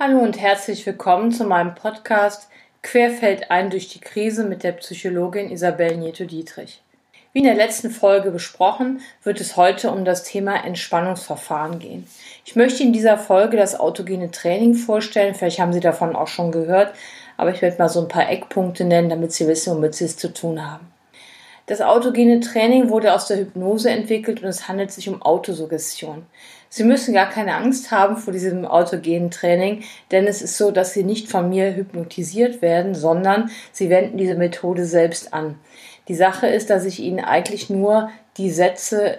Hallo und herzlich willkommen zu meinem Podcast Querfeld ein durch die Krise mit der Psychologin Isabel Nieto-Dietrich. Wie in der letzten Folge besprochen, wird es heute um das Thema Entspannungsverfahren gehen. Ich möchte in dieser Folge das autogene Training vorstellen. Vielleicht haben Sie davon auch schon gehört, aber ich werde mal so ein paar Eckpunkte nennen, damit Sie wissen, womit Sie es zu tun haben. Das autogene Training wurde aus der Hypnose entwickelt und es handelt sich um Autosuggestion. Sie müssen gar keine Angst haben vor diesem autogenen Training, denn es ist so, dass Sie nicht von mir hypnotisiert werden, sondern Sie wenden diese Methode selbst an. Die Sache ist, dass ich Ihnen eigentlich nur die Sätze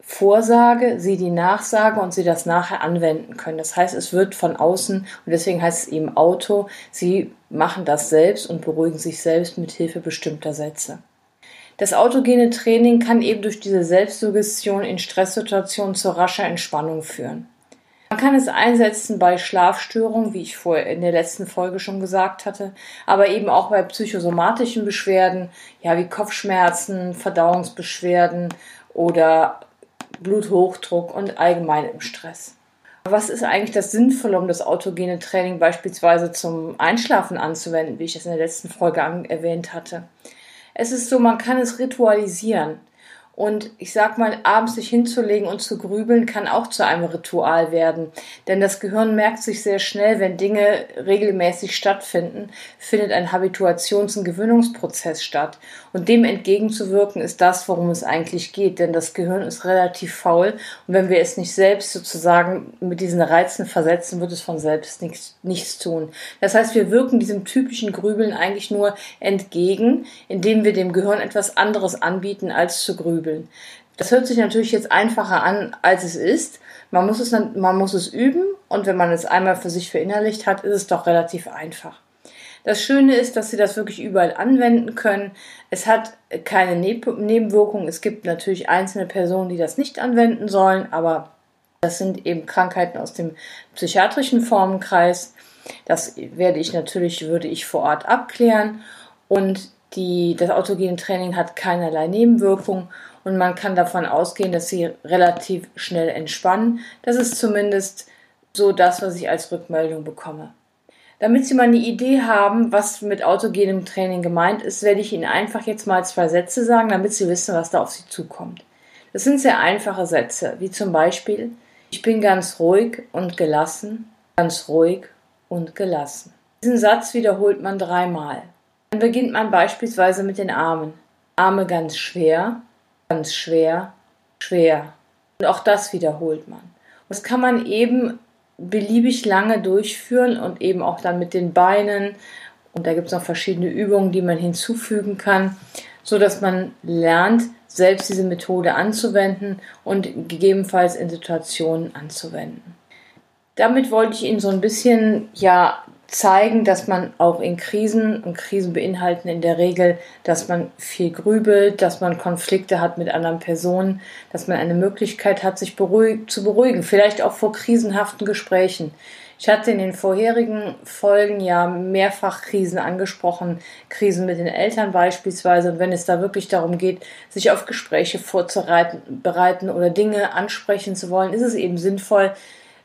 vorsage, Sie die nachsage und Sie das nachher anwenden können. Das heißt, es wird von außen und deswegen heißt es eben Auto. Sie machen das selbst und beruhigen sich selbst mit Hilfe bestimmter Sätze. Das autogene Training kann eben durch diese Selbstsuggestion in Stresssituationen zu rascher Entspannung führen. Man kann es einsetzen bei Schlafstörungen, wie ich vorher in der letzten Folge schon gesagt hatte, aber eben auch bei psychosomatischen Beschwerden, ja, wie Kopfschmerzen, Verdauungsbeschwerden oder Bluthochdruck und allgemeinem Stress. Was ist eigentlich das Sinnvolle, um das autogene Training beispielsweise zum Einschlafen anzuwenden, wie ich das in der letzten Folge erwähnt hatte? Es ist so, man kann es ritualisieren. Und ich sag mal, abends sich hinzulegen und zu grübeln kann auch zu einem Ritual werden. Denn das Gehirn merkt sich sehr schnell, wenn Dinge regelmäßig stattfinden, findet ein Habituations- und Gewöhnungsprozess statt. Und dem entgegenzuwirken ist das, worum es eigentlich geht. Denn das Gehirn ist relativ faul. Und wenn wir es nicht selbst sozusagen mit diesen Reizen versetzen, wird es von selbst nichts, nichts tun. Das heißt, wir wirken diesem typischen Grübeln eigentlich nur entgegen, indem wir dem Gehirn etwas anderes anbieten, als zu grübeln grübeln. Das hört sich natürlich jetzt einfacher an, als es ist. Man muss es, man muss es üben und wenn man es einmal für sich verinnerlicht hat, ist es doch relativ einfach. Das Schöne ist, dass Sie das wirklich überall anwenden können. Es hat keine Nebenwirkungen. Es gibt natürlich einzelne Personen, die das nicht anwenden sollen, aber das sind eben Krankheiten aus dem psychiatrischen Formenkreis. Das werde ich natürlich, würde ich vor Ort abklären. Und die, das autogene Training hat keinerlei Nebenwirkungen und man kann davon ausgehen, dass sie relativ schnell entspannen. Das ist zumindest so das, was ich als Rückmeldung bekomme. Damit Sie mal eine Idee haben, was mit autogenem Training gemeint ist, werde ich Ihnen einfach jetzt mal zwei Sätze sagen, damit Sie wissen, was da auf Sie zukommt. Das sind sehr einfache Sätze, wie zum Beispiel, ich bin ganz ruhig und gelassen, ganz ruhig und gelassen. Diesen Satz wiederholt man dreimal. Dann beginnt man beispielsweise mit den Armen. Arme ganz schwer, ganz schwer, schwer. Und auch das wiederholt man. Das kann man eben beliebig lange durchführen und eben auch dann mit den Beinen. Und da gibt es noch verschiedene Übungen, die man hinzufügen kann, so dass man lernt, selbst diese Methode anzuwenden und gegebenenfalls in Situationen anzuwenden. Damit wollte ich Ihnen so ein bisschen ja zeigen, dass man auch in Krisen, und Krisen beinhalten in der Regel, dass man viel grübelt, dass man Konflikte hat mit anderen Personen, dass man eine Möglichkeit hat, sich beruhig, zu beruhigen, vielleicht auch vor krisenhaften Gesprächen. Ich hatte in den vorherigen Folgen ja mehrfach Krisen angesprochen, Krisen mit den Eltern beispielsweise. Und wenn es da wirklich darum geht, sich auf Gespräche vorzubereiten oder Dinge ansprechen zu wollen, ist es eben sinnvoll,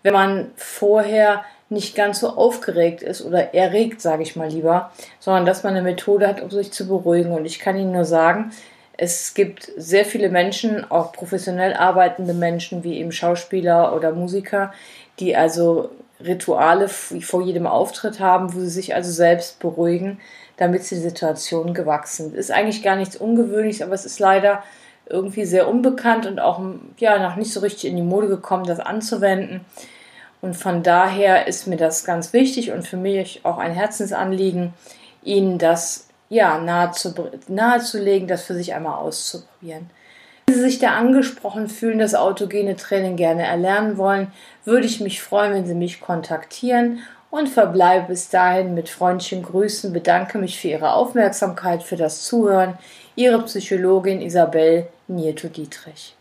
wenn man vorher nicht ganz so aufgeregt ist oder erregt, sage ich mal lieber, sondern dass man eine Methode hat, um sich zu beruhigen. Und ich kann Ihnen nur sagen, es gibt sehr viele Menschen, auch professionell arbeitende Menschen, wie eben Schauspieler oder Musiker, die also Rituale vor jedem Auftritt haben, wo sie sich also selbst beruhigen, damit sie die Situation gewachsen. Ist eigentlich gar nichts Ungewöhnliches, aber es ist leider irgendwie sehr unbekannt und auch ja noch nicht so richtig in die Mode gekommen, das anzuwenden. Und von daher ist mir das ganz wichtig und für mich auch ein Herzensanliegen, Ihnen das ja nahezu, nahezulegen, das für sich einmal auszuprobieren. Wenn Sie sich da angesprochen fühlen, das autogene Training gerne erlernen wollen, würde ich mich freuen, wenn Sie mich kontaktieren und verbleibe bis dahin mit freundlichen Grüßen, bedanke mich für Ihre Aufmerksamkeit, für das Zuhören. Ihre Psychologin Isabel Nieto-Dietrich.